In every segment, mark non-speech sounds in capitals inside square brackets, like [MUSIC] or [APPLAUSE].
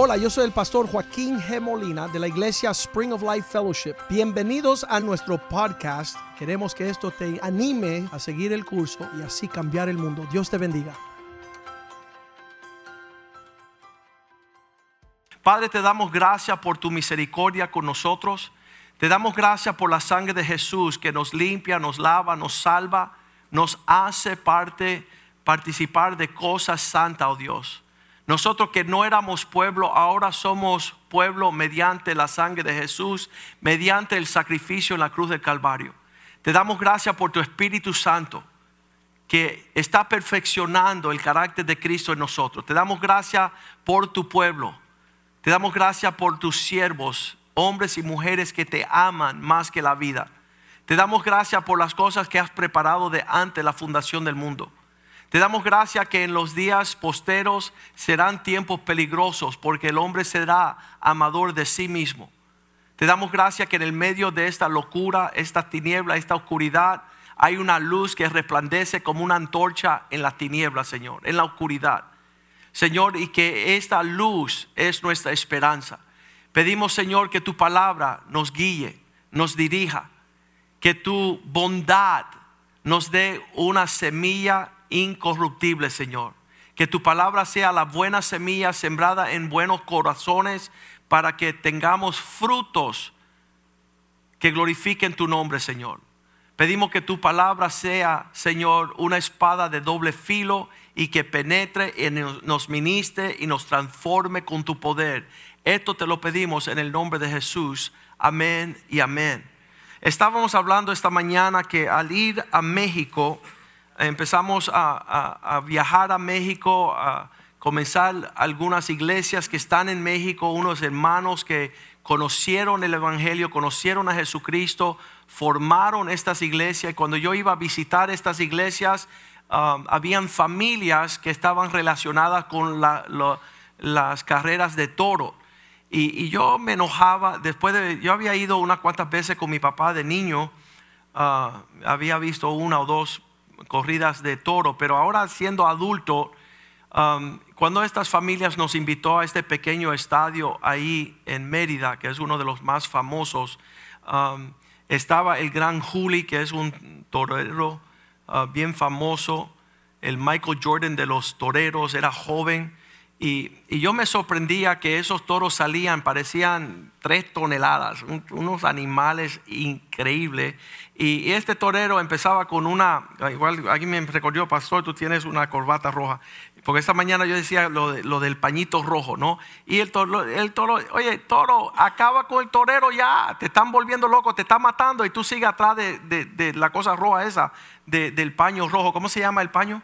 Hola, yo soy el pastor Joaquín G. Molina de la iglesia Spring of Life Fellowship. Bienvenidos a nuestro podcast. Queremos que esto te anime a seguir el curso y así cambiar el mundo. Dios te bendiga. Padre, te damos gracias por tu misericordia con nosotros. Te damos gracias por la sangre de Jesús que nos limpia, nos lava, nos salva, nos hace parte, participar de cosas santas, oh Dios. Nosotros que no éramos pueblo, ahora somos pueblo mediante la sangre de Jesús, mediante el sacrificio en la cruz del Calvario. Te damos gracias por tu Espíritu Santo que está perfeccionando el carácter de Cristo en nosotros. Te damos gracias por tu pueblo. Te damos gracias por tus siervos, hombres y mujeres que te aman más que la vida. Te damos gracias por las cosas que has preparado de antes la fundación del mundo. Te damos gracias que en los días posteros serán tiempos peligrosos porque el hombre será amador de sí mismo. Te damos gracias que en el medio de esta locura, esta tiniebla, esta oscuridad, hay una luz que resplandece como una antorcha en la tiniebla, Señor, en la oscuridad. Señor, y que esta luz es nuestra esperanza. Pedimos, Señor, que tu palabra nos guíe, nos dirija, que tu bondad nos dé una semilla incorruptible, Señor. Que tu palabra sea la buena semilla sembrada en buenos corazones para que tengamos frutos que glorifiquen tu nombre, Señor. Pedimos que tu palabra sea, Señor, una espada de doble filo y que penetre y nos ministre y nos transforme con tu poder. Esto te lo pedimos en el nombre de Jesús. Amén y amén. Estábamos hablando esta mañana que al ir a México, empezamos a, viajar a México, a comenzar algunas iglesias que están en México, unos hermanos que conocieron el Evangelio, conocieron a Jesucristo, formaron estas iglesias. Y cuando yo iba a visitar estas iglesias, um, habían familias que estaban relacionadas con las carreras de toro. Y, yo me enojaba, después de, yo había ido unas cuantas veces con mi papá de niño, uh, había visto una o dos corridas de toro, pero ahora siendo adulto, um, cuando estas familias nos invitó a este pequeño estadio ahí en Mérida, que es uno de los más famosos, um, estaba el gran Juli, que es un torero uh, bien famoso, el Michael Jordan de los toreros, era joven, y, yo me sorprendía que esos toros salían, parecían tres toneladas, unos animales increíbles. Y, este torero empezaba con una, igual alguien me recordó, pastor, tú tienes una corbata roja. Porque esta mañana yo decía lo, del pañito rojo, ¿no? Y el toro, el toro, oye, toro, acaba con el torero ya, te están volviendo loco, te están matando y tú sigues atrás de, la cosa roja esa, del paño rojo. ¿Cómo se llama el paño?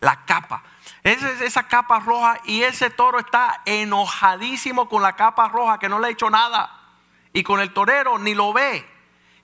La capa. Esa, esa capa roja y ese toro está enojadísimo con la capa roja que no le ha hecho nada. Y con el torero ni lo ve.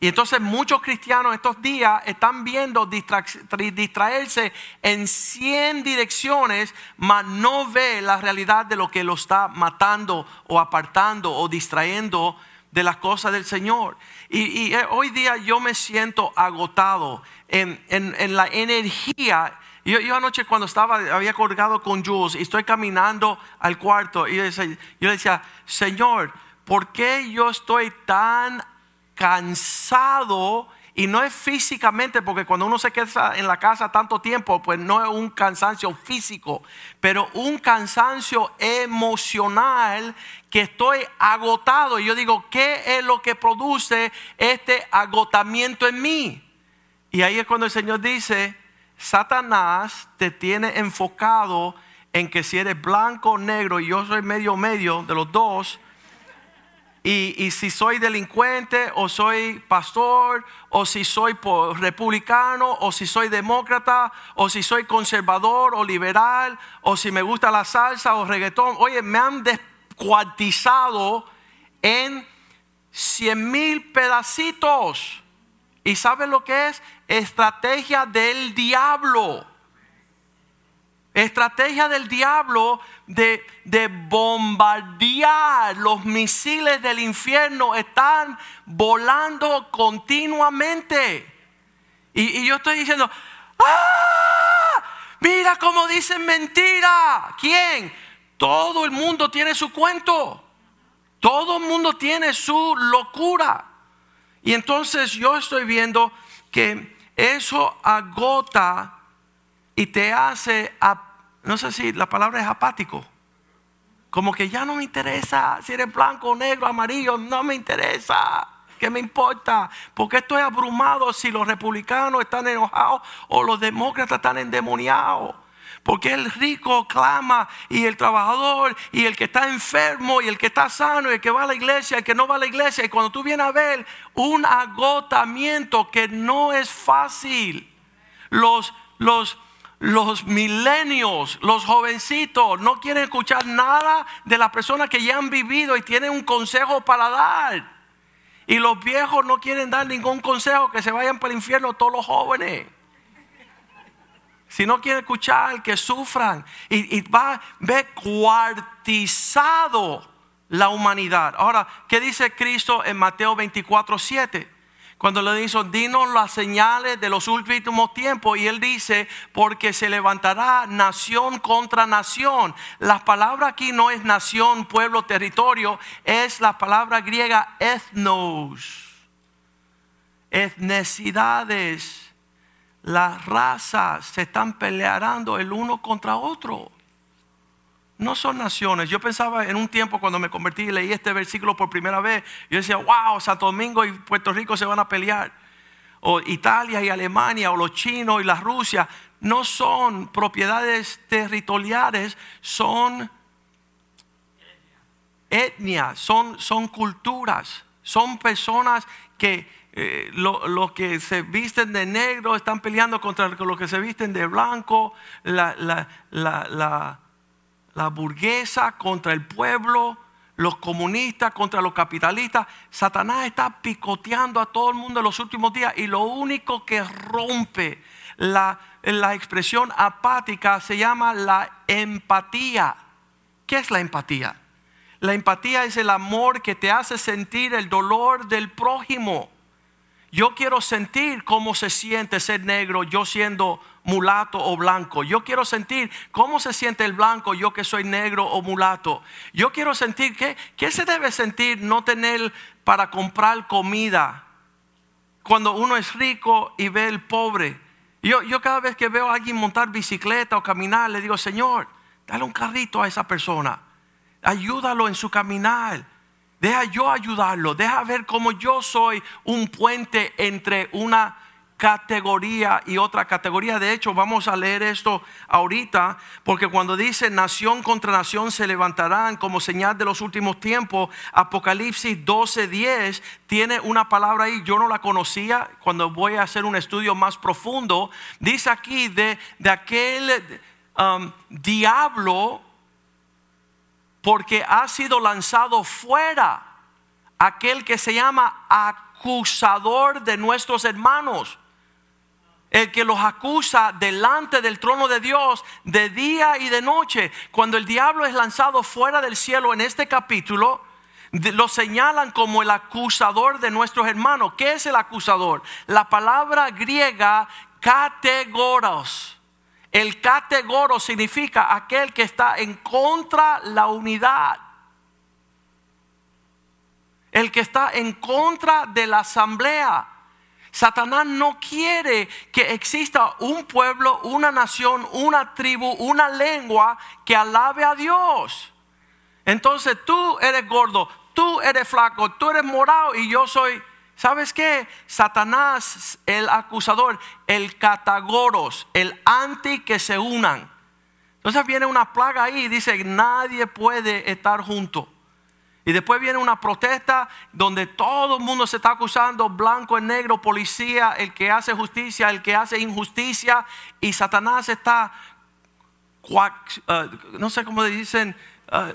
Y entonces muchos cristianos estos días están viendo distraerse en 100 direcciones, mas no ve la realidad de lo que lo está matando o apartando o distrayendo de las cosas del Señor. Y, eh, hoy día yo me siento agotado en, en la energía yo, anoche cuando estaba, había colgado con Jules y estoy caminando al cuarto y yo, le decía, Señor, ¿por qué yo estoy tan cansado? Y no es físicamente, porque cuando uno se queda en la casa tanto tiempo, pues no es un cansancio físico, pero un cansancio emocional que estoy agotado. Y yo digo, ¿qué es lo que produce este agotamiento en mí? Y ahí es cuando el Señor dice, Satanás te tiene enfocado en que si eres blanco o negro y yo soy medio medio de los dos, y, si soy delincuente o soy pastor o si soy republicano o si soy demócrata o si soy conservador o liberal o si me gusta la salsa o reggaetón, oye, me han descuartizado en cien mil pedacitos. ¿Y sabes lo que es? Estrategia del diablo. Estrategia del diablo de, de, bombardear los misiles del infierno. Están volando continuamente. Y, yo estoy diciendo, ¡ah! Mira cómo dicen mentira. ¿Quién? todo el mundo tiene su cuento. Todo el mundo tiene su locura. Y entonces yo estoy viendo que eso agota y te hace, no sé si la palabra es apático. Como que ya no me interesa si eres blanco, negro, amarillo, no me interesa. ¿Qué me importa? Porque estoy abrumado si los republicanos están enojados o los demócratas están endemoniados. Porque el rico clama y el trabajador y el que está enfermo y el que está sano y el que va a la iglesia y el que no va a la iglesia. Y cuando tú vienes a ver un agotamiento que no es fácil. Los, los, los milenios, los jovencitos, no quieren escuchar nada de las personas que ya han vivido y tienen un consejo para dar. Y los viejos no quieren dar ningún consejo, que se vayan para el infierno todos los jóvenes. Si no quieren escuchar, que sufran. Y, va, ve cuartizado la humanidad. Ahora, ¿qué dice Cristo en Mateo 24, 7? Cuando le dice, dinos las señales de los últimos tiempos. Y él dice, porque se levantará nación contra nación. La palabra aquí no es nación, pueblo, territorio. Es la palabra griega ethnos. Etnicidades. Las razas se están peleando el uno contra otro. No son naciones. Yo pensaba en un tiempo cuando me convertí y leí este versículo por primera vez. Yo decía, wow, Santo Domingo y Puerto Rico se van a pelear. O Italia y Alemania, o los chinos y la Rusia. No son propiedades territoriales, son etnias, son, son culturas, son personas que eh, los que se visten de negro están peleando contra los que se visten de blanco. la, burguesa contra el pueblo, los comunistas contra los capitalistas. Satanás está picoteando a todo el mundo en los últimos días y lo único que rompe la expresión apática se llama la empatía. ¿Qué es la empatía? La empatía es el amor que te hace sentir el dolor del prójimo. Yo quiero sentir cómo se siente ser negro yo siendo mulato o blanco. Yo quiero sentir cómo se siente el blanco, yo que soy negro o mulato. Yo quiero sentir que, ¿qué se debe sentir no tener para comprar comida cuando uno es rico y ve el pobre? Yo, yo cada vez que veo a alguien montar bicicleta o caminar, le digo, Señor, dale un carrito a esa persona. Ayúdalo en su caminar. Deja yo ayudarlo. Deja ver cómo yo soy un puente entre una categoría y otra categoría. De hecho, vamos a leer esto ahorita, porque cuando dice nación contra nación se levantarán como señal de los últimos tiempos, Apocalipsis 12:10 tiene una palabra ahí, yo no la conocía cuando voy a hacer un estudio más profundo. Dice aquí de, de aquel um, diablo, porque ha sido lanzado fuera aquel que se llama acusador de nuestros hermanos el que los acusa delante del trono de Dios de día y de noche. Cuando el diablo es lanzado fuera del cielo en este capítulo, lo señalan como el acusador de nuestros hermanos. ¿Qué es el acusador? La palabra griega categoros. El categoro significa aquel que está en contra la unidad. El que está en contra de la asamblea Satanás no quiere que exista un pueblo, una nación, una tribu, una lengua que alabe a Dios. Entonces tú eres gordo, tú eres flaco, tú eres morado y yo soy, ¿sabes qué? Satanás, el acusador, el catagoros, el anti que se unan. Entonces viene una plaga ahí y dice, nadie puede estar junto. Y después viene una protesta donde todo el mundo se está acusando, blanco y negro, policía, el que hace justicia, el que hace injusticia. Y Satanás está, uh, no sé cómo dicen, uh,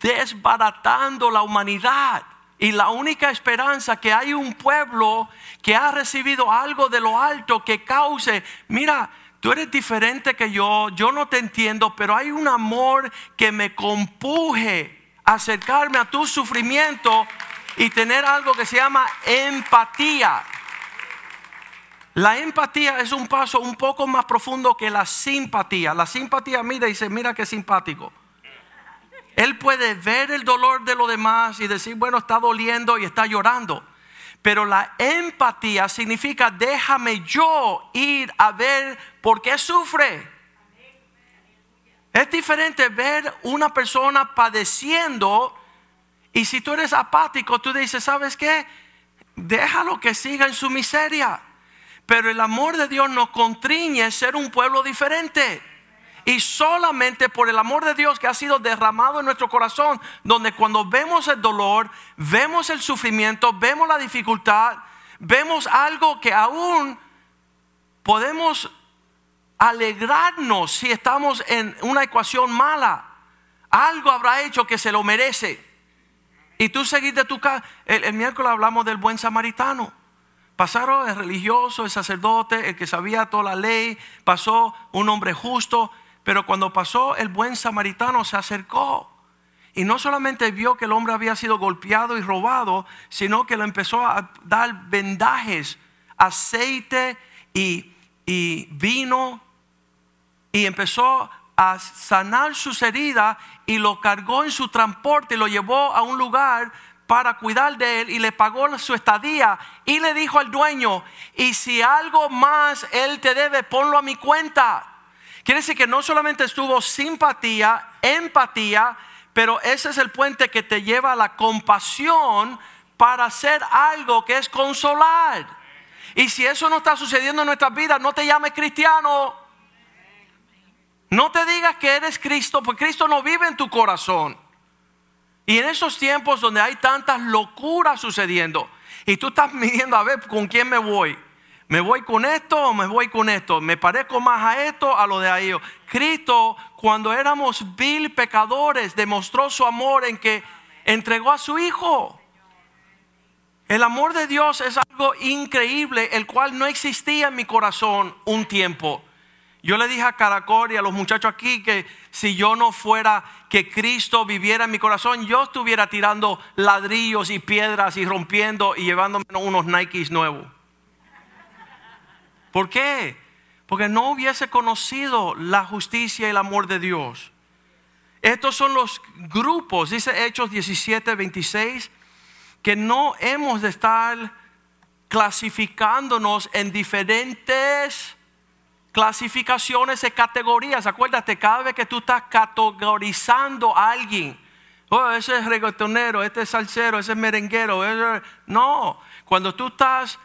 desbaratando la humanidad. Y la única esperanza que hay un pueblo que ha recibido algo de lo alto que cause, mira, tú eres diferente que yo, yo no te entiendo, pero hay un amor que me compuje acercarme a tu sufrimiento y tener algo que se llama empatía. La empatía es un paso un poco más profundo que la simpatía. La simpatía mira y dice, mira qué simpático. Él puede ver el dolor de los demás y decir, bueno, está doliendo y está llorando. Pero la empatía significa, déjame yo ir a ver por qué sufre. Es diferente ver una persona padeciendo y si tú eres apático, tú dices, ¿sabes qué? Déjalo que siga en su miseria. Pero el amor de Dios nos contriñe ser un pueblo diferente. Y solamente por el amor de Dios que ha sido derramado en nuestro corazón, donde cuando vemos el dolor, vemos el sufrimiento, vemos la dificultad, vemos algo que aún podemos alegrarnos si estamos en una ecuación mala. Algo habrá hecho que se lo merece. Y tú seguís de tu casa. El, el miércoles hablamos del buen samaritano. Pasaron el religioso, el sacerdote, el que sabía toda la ley, pasó un hombre justo, pero cuando pasó el buen samaritano se acercó y no solamente vio que el hombre había sido golpeado y robado, sino que le empezó a dar vendajes, aceite y, y vino y empezó a sanar sus heridas y lo cargó en su transporte y lo llevó a un lugar para cuidar de él y le pagó su estadía y le dijo al dueño, y si algo más él te debe, ponlo a mi cuenta. Quiere decir que no solamente estuvo simpatía, empatía, pero ese es el puente que te lleva a la compasión para hacer algo que es consolar. Y si eso no está sucediendo en nuestras vidas, no te llames cristiano. No te digas que eres Cristo, porque Cristo no vive en tu corazón. Y en esos tiempos donde hay tantas locuras sucediendo, y tú estás [LAUGHS] midiendo a ver con quién me voy. ¿Me voy con esto o me voy con esto? ¿Me parezco más a esto a lo de ahí? Cristo, cuando éramos vil pecadores, demostró su amor en que entregó a su Hijo. El amor de Dios es algo increíble, el cual no existía en mi corazón un tiempo. Yo le dije a Caracol y a los muchachos aquí que si yo no fuera que Cristo viviera en mi corazón, yo estuviera tirando ladrillos y piedras y rompiendo y llevándome unos Nikes nuevos. ¿Por qué? Porque no hubiese conocido la justicia y el amor de Dios. Estos son los grupos, dice Hechos 17, 26, que no hemos de estar clasificándonos en diferentes clasificaciones y categorías. Acuérdate, cada vez que tú estás categorizando a alguien, oh, ese es reggaetonero, este es salsero, ese es merenguero. No, cuando tú estás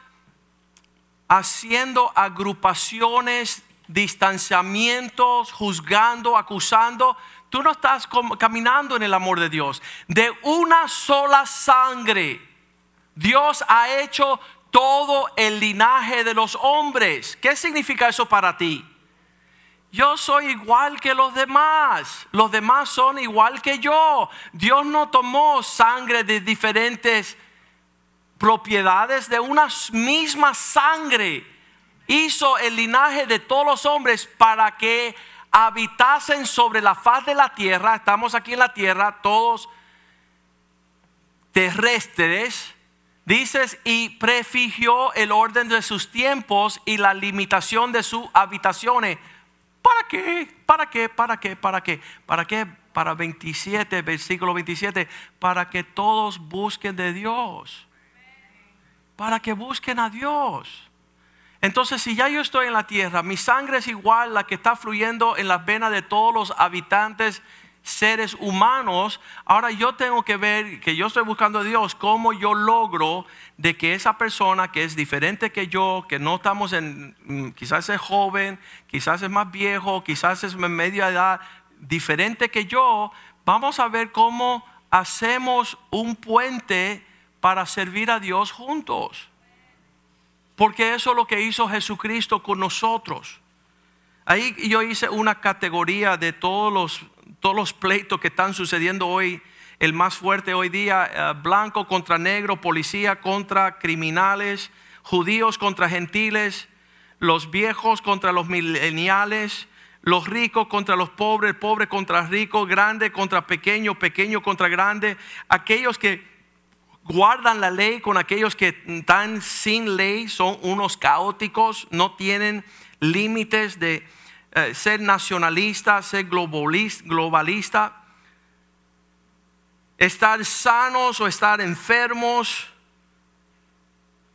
haciendo agrupaciones, distanciamientos, juzgando, acusando, tú no estás caminando en el amor de Dios. De una sola sangre, Dios ha hecho todo el linaje de los hombres. ¿Qué significa eso para ti? Yo soy igual que los demás. Los demás son igual que yo. Dios no tomó sangre de diferentes propiedades de una misma sangre. Hizo el linaje de todos los hombres para que habitasen sobre la faz de la tierra. Estamos aquí en la tierra, todos terrestres Dices, y prefigió el orden de sus tiempos y la limitación de sus habitaciones. ¿Para qué? ¿Para qué? ¿Para qué? ¿Para qué? ¿Para qué? Para 27, versículo 27, para que todos busquen de Dios. Para que busquen a Dios. Entonces, si ya yo estoy en la tierra, mi sangre es igual la que está fluyendo en las venas de todos los habitantes seres humanos, ahora yo tengo que ver que yo estoy buscando a Dios, cómo yo logro de que esa persona que es diferente que yo, que no estamos en, mm, quizás es joven, quizás es más viejo, quizás es media edad, diferente que yo, vamos a ver cómo hacemos un puente para servir a Dios juntos. Porque eso es lo que hizo Jesucristo con nosotros. Ahí yo hice una categoría de todos los todos los pleitos que están sucediendo hoy, el más fuerte hoy día, eh, blanco contra negro, policía contra criminales, judíos contra gentiles, los viejos contra los mileniales, los ricos contra los pobres, pobres contra ricos, grande contra pequeño, pequeño contra grande, aquellos que guardan la ley con aquellos que están sin ley, son unos caóticos, no tienen límites de eh, ser nacionalista, ser globalista, estar sanos o estar enfermos,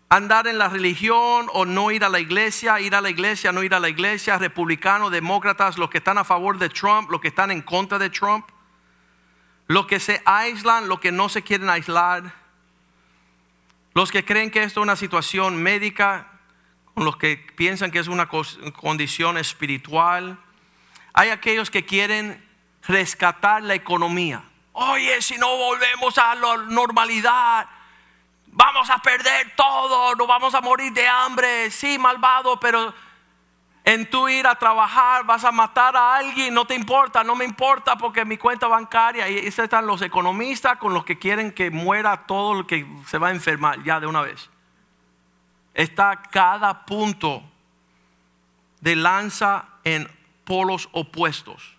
andar en la religión o no ir a la iglesia, ir a la iglesia, no ir a la iglesia, republicanos, demócratas, los que están a favor de Trump, los que están en contra de Trump, los que se aíslan, los que no se quieren aislar los que creen que esto es una situación médica, los que piensan que es una condición espiritual. Hay aquellos que quieren rescatar la economía. Oye, si no volvemos a la normalidad, vamos a perder todo, nos vamos a morir de hambre. Sí, malvado, pero en tu ir a trabajar vas a matar a alguien, no te importa, no me importa porque mi cuenta bancaria, y esos están los economistas con los que quieren que muera todo el que se va a enfermar ya de una vez. Está cada punto de lanza en polos opuestos.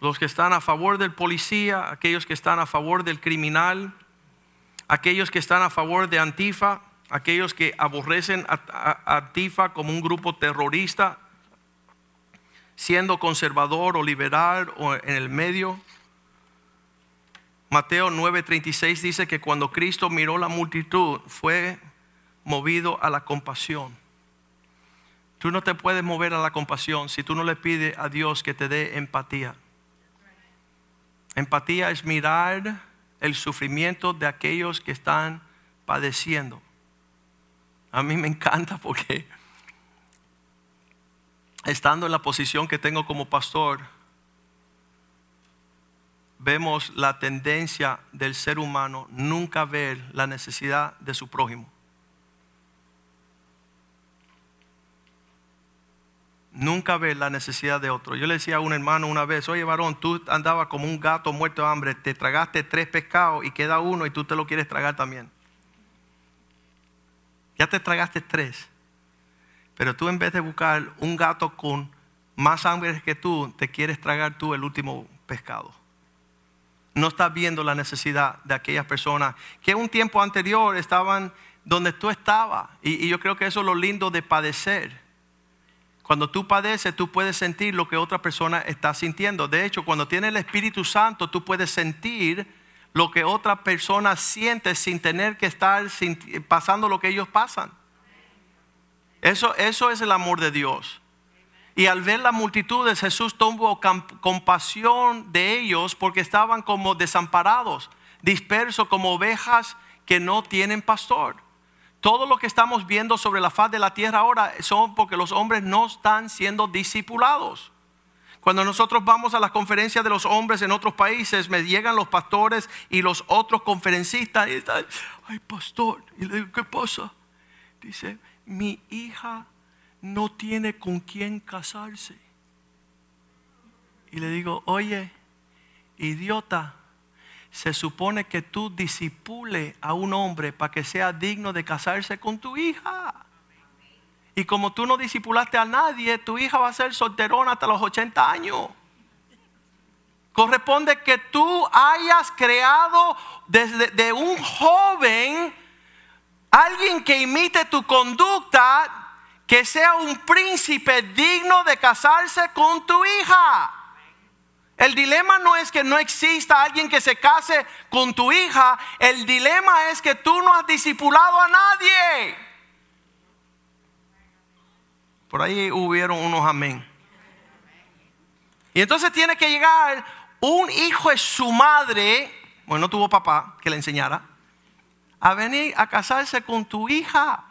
Los que están a favor del policía, aquellos que están a favor del criminal, aquellos que están a favor de Antifa, aquellos que aborrecen a, Antifa como un grupo terrorista, siendo conservador o liberal o en el medio. Mateo 9:36 dice que cuando Cristo miró la multitud fue movido a la compasión. Tú no te puedes mover a la compasión si tú no le pides a Dios que te dé empatía. Empatía es mirar el sufrimiento de aquellos que están padeciendo. A mí me encanta porque estando en la posición que tengo como pastor, vemos la tendencia del ser humano nunca ver la necesidad de su prójimo. Nunca ver la necesidad de otro. Yo le decía a un hermano una vez, oye varón, tú andabas como un gato muerto de hambre, te tragaste tres pescados y queda uno y tú te lo quieres tragar también. Ya te tragaste tres. Pero tú en vez de buscar un gato con más hambre que tú, te quieres tragar tú el último pescado. No estás viendo la necesidad de aquellas personas que un tiempo anterior estaban donde tú estabas. Y, y yo creo que eso es lo lindo de padecer. Cuando tú padeces, tú puedes sentir lo que otra persona está sintiendo. De hecho, cuando tienes el Espíritu Santo, tú puedes sentir lo que otra persona siente sin tener que estar pasando lo que ellos pasan. Eso, eso es el amor de Dios. Y al ver las multitudes, Jesús tuvo compasión de ellos porque estaban como desamparados, dispersos como ovejas que no tienen pastor. Todo lo que estamos viendo sobre la faz de la tierra ahora son porque los hombres no están siendo discipulados. Cuando nosotros vamos a las conferencias de los hombres en otros países, me llegan los pastores y los otros conferencistas y están, ay pastor, y le digo, ¿qué pasa? Dice, mi hija no tiene con quién casarse. Y le digo, oye, idiota, se supone que tú disipule a un hombre para que sea digno de casarse con tu hija. Y como tú no disipulaste a nadie, tu hija va a ser solterona hasta los 80 años. Corresponde que tú hayas creado desde de un joven alguien que imite tu conducta, que sea un príncipe digno de casarse con tu hija. El dilema no es que no exista alguien que se case con tu hija, el dilema es que tú no has discipulado a nadie. Por ahí hubieron unos amén. Y entonces tiene que llegar un hijo de su madre, bueno, no tuvo papá que le enseñara, a venir a casarse con tu hija.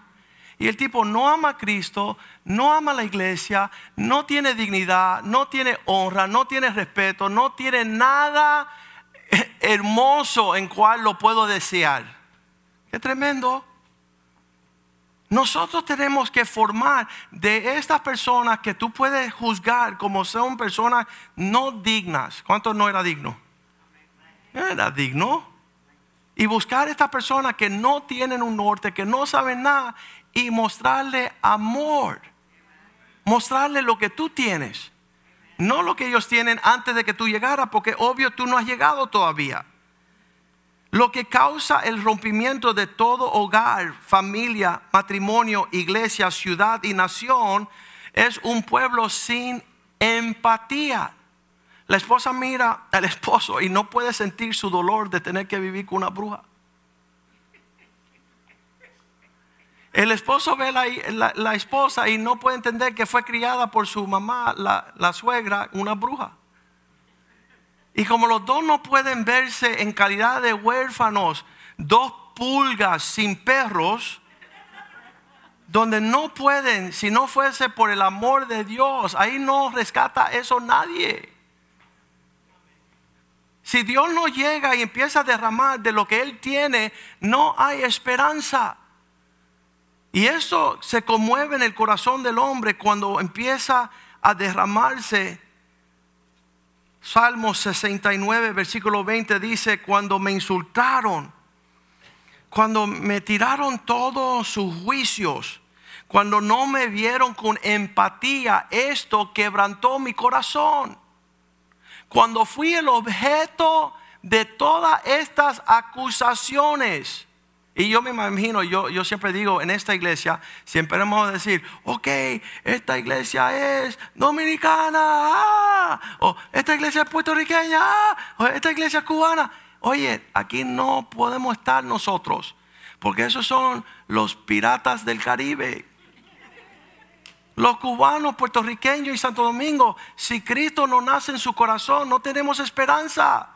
Y el tipo no ama a Cristo, no ama a la iglesia, no tiene dignidad, no tiene honra, no tiene respeto, no tiene nada [LAUGHS] hermoso en cual lo puedo desear. Qué tremendo. Nosotros tenemos que formar de estas personas que tú puedes juzgar como son personas no dignas. ¿Cuánto no era digno? Era digno. Y buscar a estas personas que no tienen un norte, que no saben nada, y mostrarle amor. Mostrarle lo que tú tienes. No lo que ellos tienen antes de que tú llegaras, porque obvio tú no has llegado todavía. Lo que causa el rompimiento de todo hogar, familia, matrimonio, iglesia, ciudad y nación es un pueblo sin empatía. La esposa mira al esposo y no puede sentir su dolor de tener que vivir con una bruja. El esposo ve la, la, esposa y no puede entender que fue criada por su mamá, la, la suegra, una bruja. Y como los dos no pueden verse en calidad de huérfanos, dos pulgas sin perros, donde no pueden, si no fuese por el amor de Dios, ahí no rescata eso nadie. Si Dios no llega y empieza a derramar de lo que Él tiene, no hay esperanza. Y eso se conmueve en el corazón del hombre cuando empieza a derramarse. Salmo 69, versículo 20 dice, cuando me insultaron, cuando me tiraron todos sus juicios, cuando no me vieron con empatía, esto quebrantó mi corazón. Cuando fui el objeto de todas estas acusaciones, y yo me imagino, yo, yo siempre digo, en esta iglesia, siempre vamos a decir, ok, esta iglesia es dominicana, ah, o esta iglesia es puertorriqueña, ah, o esta iglesia es cubana. Oye, aquí no podemos estar nosotros, porque esos son los piratas del Caribe. Los cubanos, puertorriqueños y Santo Domingo, si Cristo no nace en su corazón, no tenemos esperanza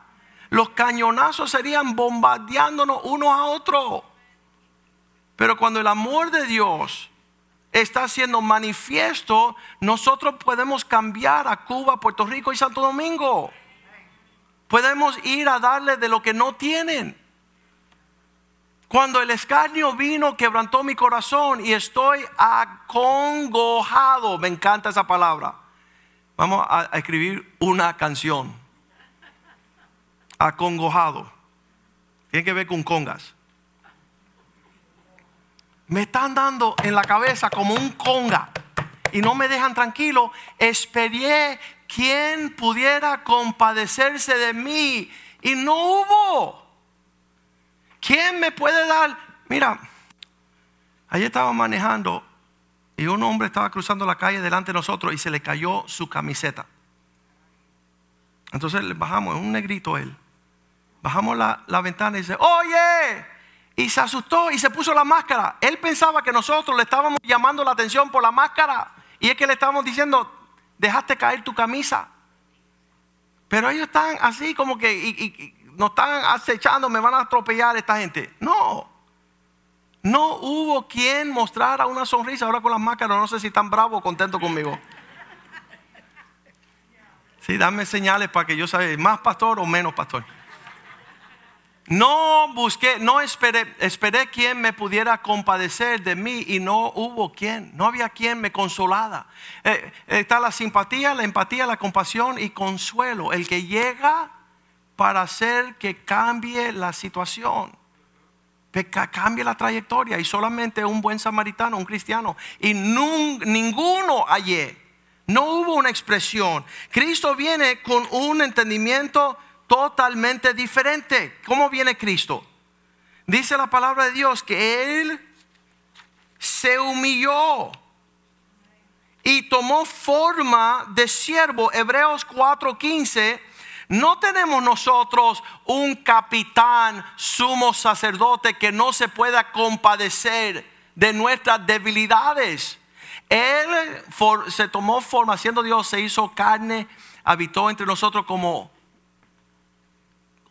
los cañonazos serían bombardeándonos uno a otro. Pero cuando el amor de Dios está siendo manifiesto, nosotros podemos cambiar a Cuba, Puerto Rico y Santo Domingo. Podemos ir a darle de lo que no tienen. Cuando el escarnio vino, quebrantó mi corazón y estoy acongojado. Me encanta esa palabra. Vamos a escribir una canción acongojado. Tiene que ver con congas. Me están dando en la cabeza como un conga y no me dejan tranquilo. Esperé quien pudiera compadecerse de mí y no hubo. ¿Quién me puede dar? Mira, ayer estaba manejando y un hombre estaba cruzando la calle delante de nosotros y se le cayó su camiseta. Entonces le bajamos, es un negrito él. Bajamos la, ventana y dice, oye, y se asustó y se puso la máscara. Él pensaba que nosotros le estábamos llamando la atención por la máscara. Y es que le estábamos diciendo, dejaste caer tu camisa. Pero ellos están así como que y, nos están acechando, me van a atropellar esta gente. No. No hubo quien mostrara una sonrisa ahora con las máscaras. No sé si están bravos o contentos conmigo. Sí, dame señales para que yo sabe más pastor o menos pastor. No busqué, no esperé, esperé quien me pudiera compadecer de mí y no hubo quien, no había quien me consolara. Eh, está la simpatía, la empatía, la compasión y consuelo, el que llega para hacer que cambie la situación, que cambie la trayectoria y solamente un buen samaritano, un cristiano y ninguno hallé. No hubo una expresión. Cristo viene con un entendimiento totalmente diferente. ¿Cómo viene Cristo? Dice la palabra de Dios que Él se humilló y tomó forma de siervo. Hebreos 4:15. No tenemos nosotros un capitán, sumo sacerdote que no se pueda compadecer de nuestras debilidades. Él se tomó forma, siendo Dios, se hizo carne, habitó entre nosotros como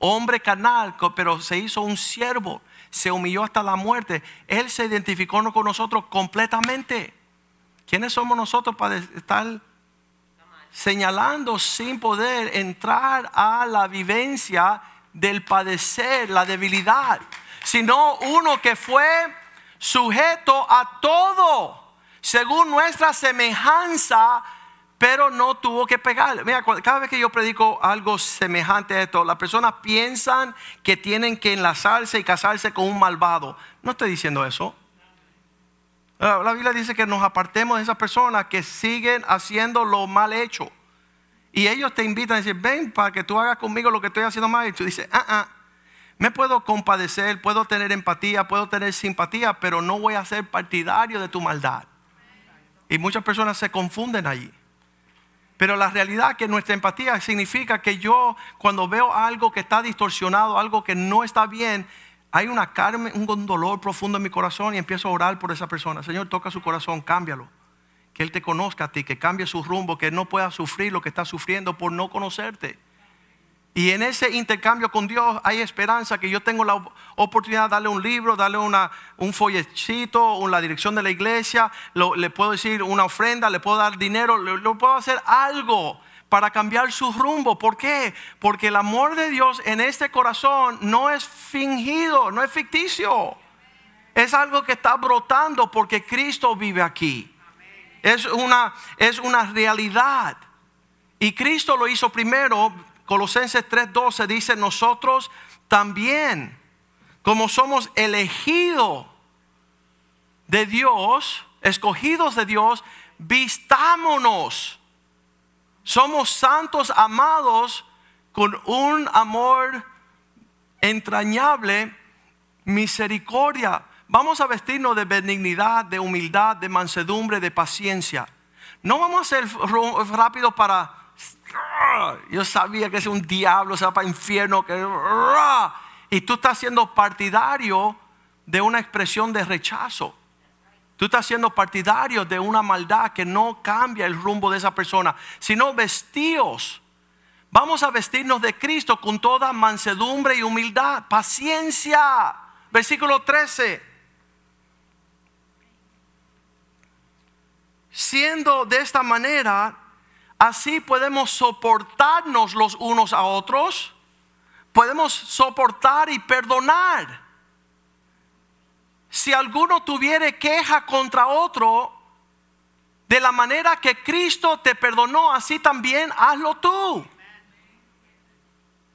hombre carnal, pero se hizo un siervo, se humilló hasta la muerte. Él se identificó con nosotros completamente. ¿Quiénes somos nosotros para estar señalando sin poder entrar a la vivencia del padecer, la debilidad? Sino uno que fue sujeto a todo, según nuestra semejanza pero no tuvo que pegar. Mira, cada vez que yo predico algo semejante a esto, las personas piensan que tienen que enlazarse y casarse con un malvado. No estoy diciendo eso. La Biblia dice que nos apartemos de esas personas que siguen haciendo lo mal hecho. Y ellos te invitan a decir, ven para que tú hagas conmigo lo que estoy haciendo mal. Y tú dices, ah, ah. Me puedo compadecer, puedo tener empatía, puedo tener simpatía, pero no voy a ser partidario de tu maldad. Y muchas personas se confunden allí. Pero la realidad es que nuestra empatía significa que yo cuando veo algo que está distorsionado, algo que no está bien, hay una carne, un dolor profundo en mi corazón y empiezo a orar por esa persona. Señor, toca su corazón, cámbialo. Que Él te conozca a ti, que cambie su rumbo, que no pueda sufrir lo que está sufriendo por no conocerte. Y en ese intercambio con Dios hay esperanza que yo tengo la oportunidad de darle un libro, darle una, un folletito, la dirección de la iglesia, le puedo decir una ofrenda, le puedo dar dinero, le, le, puedo hacer algo para cambiar su rumbo. ¿Por qué? Porque el amor de Dios en este corazón no es fingido, no es ficticio. Es algo que está brotando porque Cristo vive aquí. Es una, es una realidad. Y Cristo lo hizo primero Colosenses 3:12 dice, nosotros también, como somos elegidos de Dios, escogidos de Dios, vistámonos. Somos santos amados con un amor entrañable, misericordia. Vamos a vestirnos de benignidad, de humildad, de mansedumbre, de paciencia. No vamos a ser rápidos para yo sabía que es un diablo, se va para infierno. Y tú estás siendo partidario de una expresión de rechazo. Tú estás siendo partidario de una maldad que no cambia el rumbo de esa persona, sino vestidos. Vamos a vestirnos de Cristo con toda mansedumbre y humildad, paciencia. Versículo 13. Siendo de esta manera, Así podemos soportarnos los unos a otros. Podemos soportar y perdonar. Si alguno tuviere queja contra otro, de la manera que Cristo te perdonó, así también hazlo tú.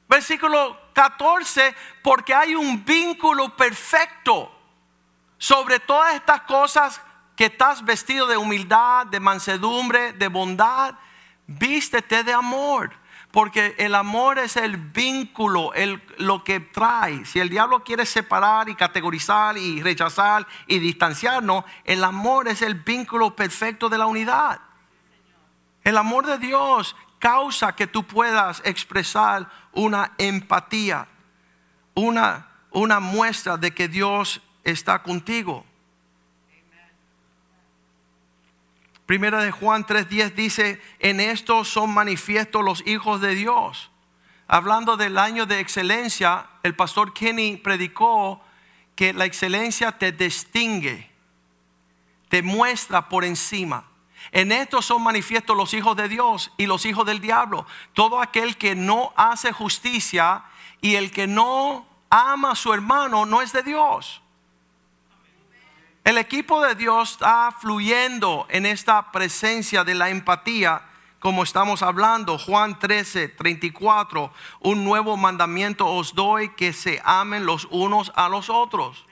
Versículo 14, porque hay un vínculo perfecto sobre todas estas cosas que estás vestido de humildad, de mansedumbre, de bondad, vístete de amor. Porque el amor es el vínculo, el, lo que trae. Si el diablo quiere separar y categorizar y rechazar y distanciarnos, el amor es el vínculo perfecto de la unidad. El amor de Dios causa que tú puedas expresar una empatía, una, una muestra de que Dios está contigo. Primera de Juan 3:10 dice, en esto son manifiestos los hijos de Dios. Hablando del año de excelencia, el pastor Kenny predicó que la excelencia te distingue, te muestra por encima. En esto son manifiestos los hijos de Dios y los hijos del diablo. Todo aquel que no hace justicia y el que no ama a su hermano no es de Dios. El equipo de Dios está fluyendo en esta presencia de la empatía, como estamos hablando. Juan 13, 34, un nuevo mandamiento os doy que se amen los unos a los otros.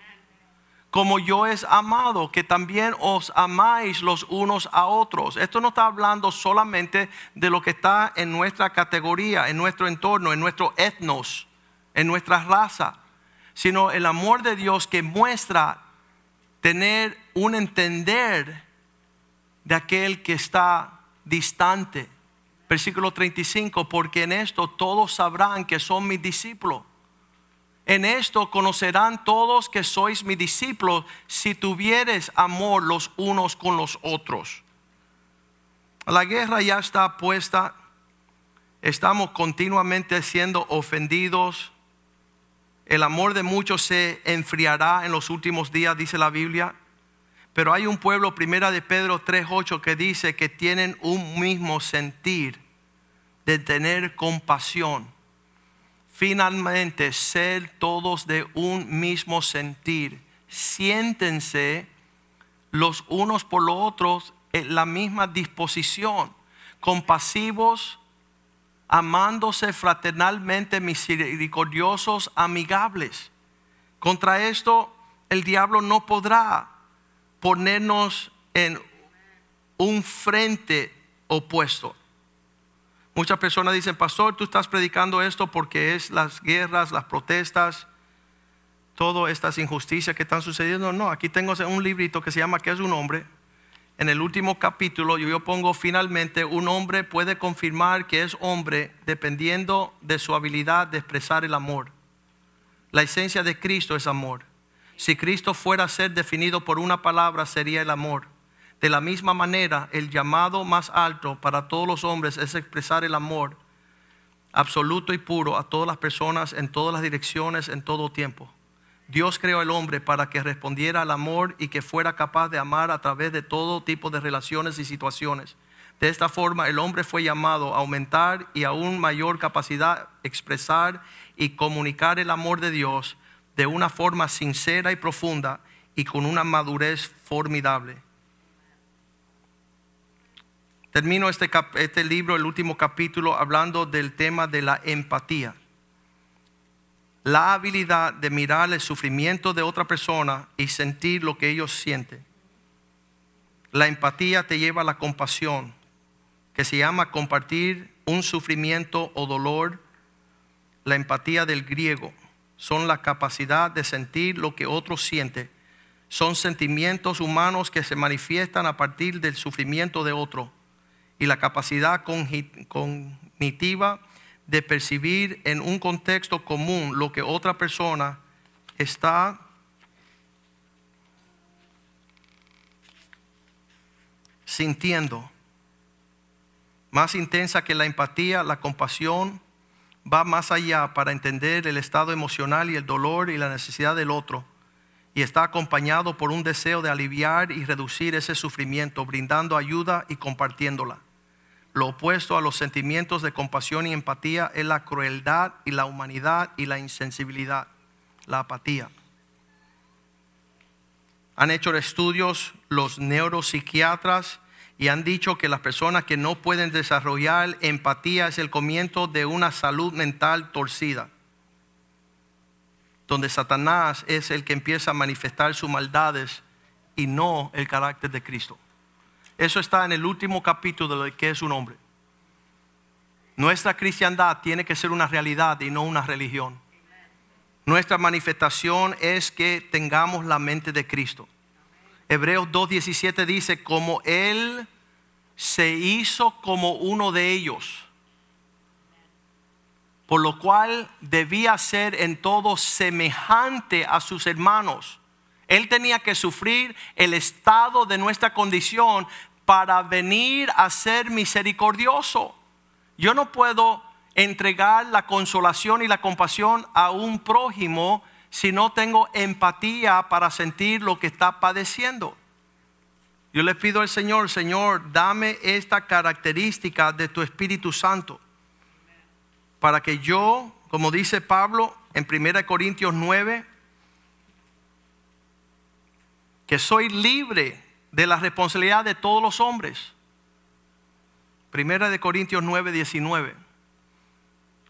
Como yo es amado, que también os amáis los unos a otros. Esto no está hablando solamente de lo que está en nuestra categoría, en nuestro entorno, en nuestro etnos, en nuestra raza, sino el amor de Dios que muestra tener un entender de aquel que está distante. Versículo 35, porque en esto todos sabrán que son mis discípulos. En esto conocerán todos que sois mis discípulos si tuvieres amor los unos con los otros. La guerra ya está puesta. Estamos continuamente siendo ofendidos el amor de muchos se enfriará en los últimos días, dice la Biblia. Pero hay un pueblo, primera de Pedro 3.8, que dice que tienen un mismo sentir de tener compasión. Finalmente, ser todos de un mismo sentir. Siéntense los unos por los otros en la misma disposición, compasivos, amándose fraternalmente, misericordiosos, amigables. Contra esto el diablo no podrá ponernos en un frente opuesto. Muchas personas dicen, pastor, tú estás predicando esto porque es las guerras, las protestas. todas estas injusticias que están sucediendo. No, aquí tengo un librito que se llama ¿Qué es un hombre? En el último capítulo yo, pongo finalmente un hombre puede confirmar que es hombre dependiendo de su habilidad de expresar el amor. La esencia de Cristo es amor. Si Cristo fuera a ser definido por una palabra sería el amor. De la misma manera, el llamado más alto para todos los hombres es expresar el amor absoluto y puro a todas las personas en todas las direcciones en todo tiempo. Dios creó al hombre para que respondiera al amor y que fuera capaz de amar a través de todo tipo de relaciones y situaciones. De esta forma, el hombre fue llamado a aumentar y aún mayor capacidad expresar y comunicar el amor de Dios de una forma sincera y profunda y con una madurez formidable. Termino este, este libro, el último capítulo, hablando del tema de la empatía. La habilidad de mirar el sufrimiento de otra persona y sentir lo que ellos sienten. La empatía te lleva a la compasión, que se llama compartir un sufrimiento o dolor. La empatía del griego son la capacidad de sentir lo que otro siente. Son sentimientos humanos que se manifiestan a partir del sufrimiento de otro y la capacidad cognitiva de percibir en un contexto común lo que otra persona está sintiendo. Más intensa que la empatía, la compasión va más allá para entender el estado emocional y el dolor y la necesidad del otro. Y está acompañado por un deseo de aliviar y reducir ese sufrimiento, brindando ayuda y compartiéndola. Lo opuesto a los sentimientos de compasión y empatía es la crueldad y la humanidad y la insensibilidad, la apatía. Han hecho estudios los neuropsiquiatras y han dicho que las personas que no pueden desarrollar empatía es el comienzo de una salud mental torcida, donde Satanás es el que empieza a manifestar sus maldades y no el carácter de Cristo. Eso está en el último capítulo de que es un hombre. Nuestra cristiandad tiene que ser una realidad y no una religión. Nuestra manifestación es que tengamos la mente de Cristo. Hebreos 2.17 dice, como Él se hizo como uno de ellos, por lo cual debía ser en todo semejante a sus hermanos. Él tenía que sufrir el estado de nuestra condición para venir a ser misericordioso. Yo no puedo entregar la consolación y la compasión a un prójimo si no tengo empatía para sentir lo que está padeciendo. Yo le pido al Señor, Señor, dame esta característica de tu Espíritu Santo para que yo, como dice Pablo en 1 Corintios 9, que soy libre de la responsabilidad de todos los hombres. Primera de Corintios 9, 19.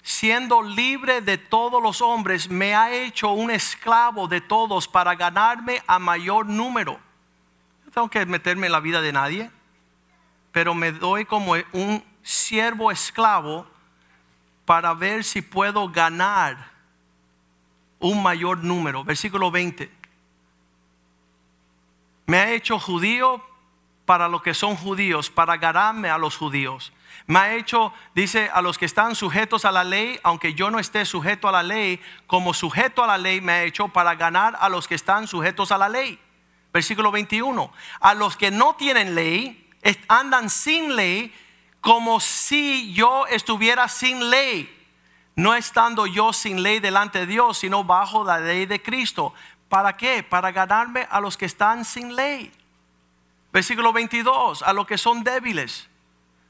Siendo libre de todos los hombres, me ha hecho un esclavo de todos para ganarme a mayor número. No tengo que meterme en la vida de nadie, pero me doy como un siervo esclavo para ver si puedo ganar un mayor número. Versículo 20 me ha hecho judío para los que son judíos, para ganarme a los judíos. Me ha hecho, dice, a los que están sujetos a la ley, aunque yo no esté sujeto a la ley, como sujeto a la ley me ha hecho para ganar a los que están sujetos a la ley. Versículo 21. A los que no tienen ley, andan sin ley, como si yo estuviera sin ley. No estando yo sin ley delante de Dios, sino bajo la ley de Cristo ¿Para qué? Para ganarme a los que están sin ley. Versículo 22, a los que son débiles.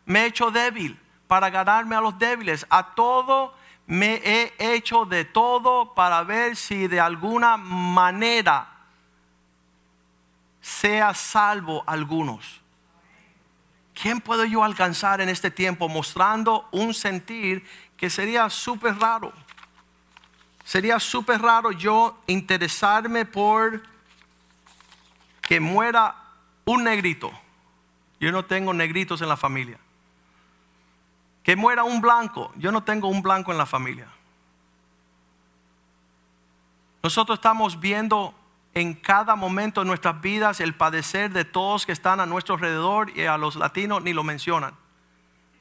Me he hecho débil para ganarme a los débiles. A todo me he hecho de todo para ver si de alguna manera sea salvo algunos. ¿Quién puedo yo alcanzar en este tiempo mostrando un sentir que sería súper raro? Sería súper raro yo interesarme por que muera un negrito. Yo no tengo negritos en la familia. Que muera un blanco. Yo no tengo un blanco en la familia. Nosotros estamos viendo en cada momento de nuestras vidas el padecer de todos que están a nuestro alrededor y a los latinos ni lo mencionan.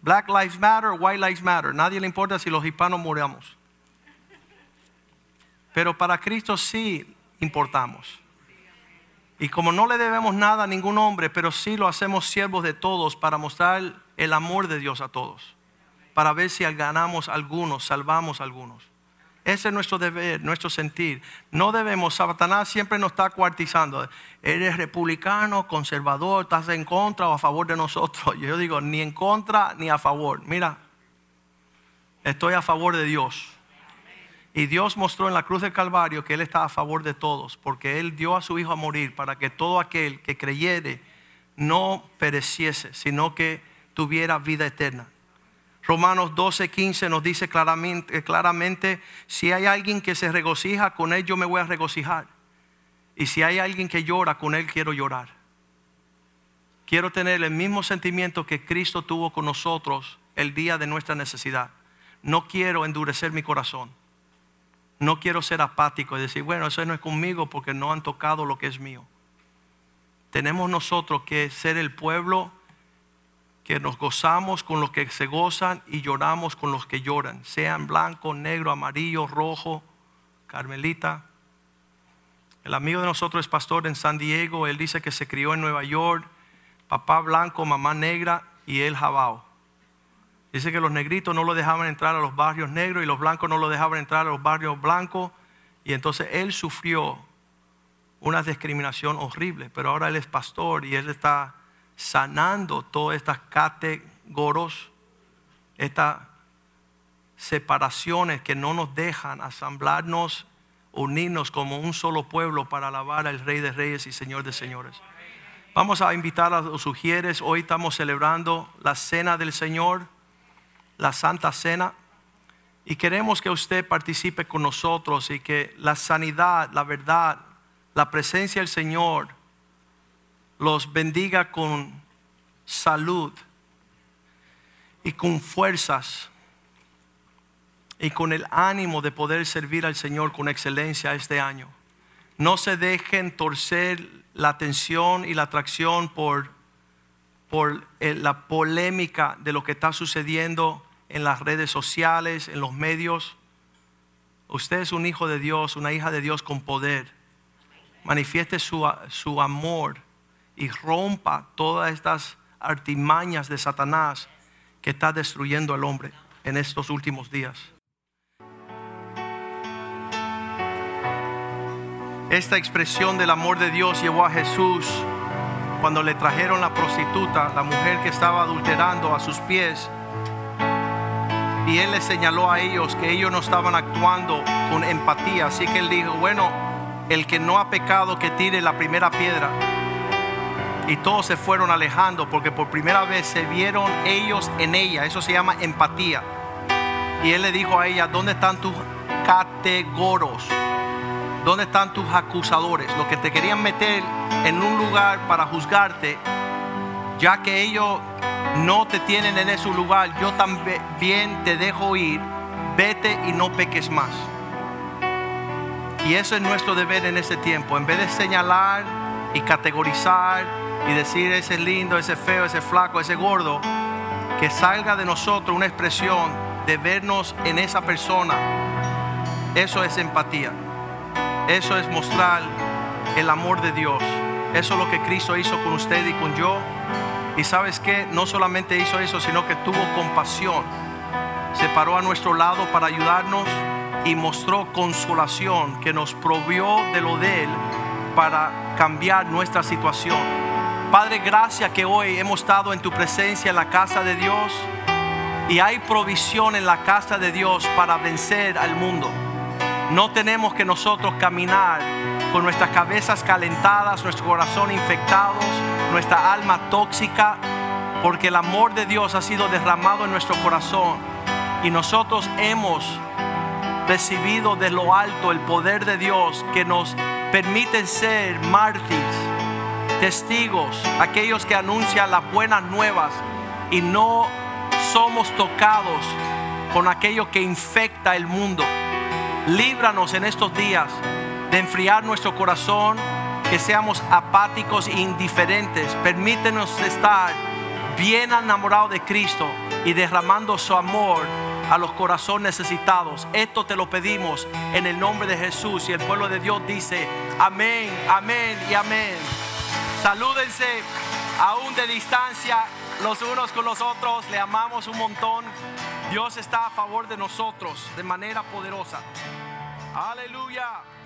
Black Lives Matter, White Lives Matter. Nadie le importa si los hispanos muramos. Pero para Cristo sí importamos. Y como no le debemos nada a ningún hombre, pero sí lo hacemos siervos de todos para mostrar el amor de Dios a todos. Para ver si ganamos algunos, salvamos algunos. Ese es nuestro deber, nuestro sentir. No debemos, Satanás siempre nos está cuartizando. Eres republicano, conservador, estás en contra o a favor de nosotros. [LAUGHS] Yo digo, ni en contra ni a favor. Mira, estoy a favor de Dios. Y Dios mostró en la cruz del Calvario que Él está a favor de todos, porque Él dio a su Hijo a morir para que todo aquel que creyere no pereciese, sino que tuviera vida eterna. Romanos 12, 15 nos dice claramente, claramente, si hay alguien que se regocija, con él yo me voy a regocijar. Y si hay alguien que llora, con él quiero llorar. Quiero tener el mismo sentimiento que Cristo tuvo con nosotros el día de nuestra necesidad. No quiero endurecer mi corazón. No quiero ser apático y decir, bueno, eso no es conmigo porque no han tocado lo que es mío. Tenemos nosotros que ser el pueblo que nos gozamos con los que se gozan y lloramos con los que lloran, sean blanco, negro, amarillo, rojo, carmelita. El amigo de nosotros es pastor en San Diego, él dice que se crió en Nueva York, papá blanco, mamá negra y él jabao. Dice que los negritos no lo dejaban entrar a los barrios negros y los blancos no lo dejaban entrar a los barrios blancos. Y entonces él sufrió una discriminación horrible, pero ahora él es pastor y él está sanando todas estas categoros, estas separaciones que no nos dejan asamblarnos, unirnos como un solo pueblo para alabar al Rey de Reyes y Señor de Señores. Vamos a invitar a los sugieres. Hoy estamos celebrando la cena del Señor, la Santa Cena. Y queremos que usted participe con nosotros y que la sanidad, la verdad, la presencia del Señor los bendiga con salud y con fuerzas y con el ánimo de poder servir al Señor con excelencia este año. No se dejen torcer la atención y la atracción por, por la polémica de lo que está sucediendo en las redes sociales, en los medios. Usted es un hijo de Dios, una hija de Dios con poder. Manifieste su, su amor y rompa todas estas artimañas de Satanás que está destruyendo al hombre en estos últimos días. Esta expresión del amor de Dios llevó a Jesús cuando le trajeron la prostituta, la mujer que estaba adulterando a sus pies. Y él le señaló a ellos que ellos no estaban actuando con empatía. Así que él dijo, bueno, el que no ha pecado que tire la primera piedra. Y todos se fueron alejando porque por primera vez se vieron ellos en ella. Eso se llama empatía. Y él le dijo a ella, ¿dónde están tus categoros? ¿Dónde están tus acusadores? Los que te querían meter en un lugar para juzgarte, ya que ellos no te tienen en ese lugar, yo también te dejo ir, vete y no peques más. Y eso es nuestro deber en ese tiempo. En vez de señalar y categorizar y decir ese es lindo, ese feo, ese flaco, ese gordo, que salga de nosotros una expresión de vernos en esa persona. Eso es empatía. Eso es mostrar el amor de Dios. Eso es lo que Cristo hizo con usted y con yo. Y sabes que no solamente hizo eso, sino que tuvo compasión. Se paró a nuestro lado para ayudarnos y mostró consolación que nos provió de lo de Él para cambiar nuestra situación. Padre, gracias que hoy hemos estado en tu presencia en la casa de Dios y hay provisión en la casa de Dios para vencer al mundo. No tenemos que nosotros caminar con nuestras cabezas calentadas, nuestro corazón infectados, nuestra alma tóxica, porque el amor de Dios ha sido derramado en nuestro corazón y nosotros hemos recibido de lo alto el poder de Dios que nos permite ser mártires testigos, aquellos que anuncian las buenas nuevas y no somos tocados con aquello que infecta el mundo. Líbranos en estos días de enfriar nuestro corazón, que seamos apáticos e indiferentes. Permítenos estar bien enamorados de Cristo y derramando su amor a los corazones necesitados. Esto te lo pedimos en el nombre de Jesús y el pueblo de Dios dice amén, amén y amén. Salúdense aún de distancia los unos con los otros, le amamos un montón. Dios está a favor de nosotros de manera poderosa. Aleluya.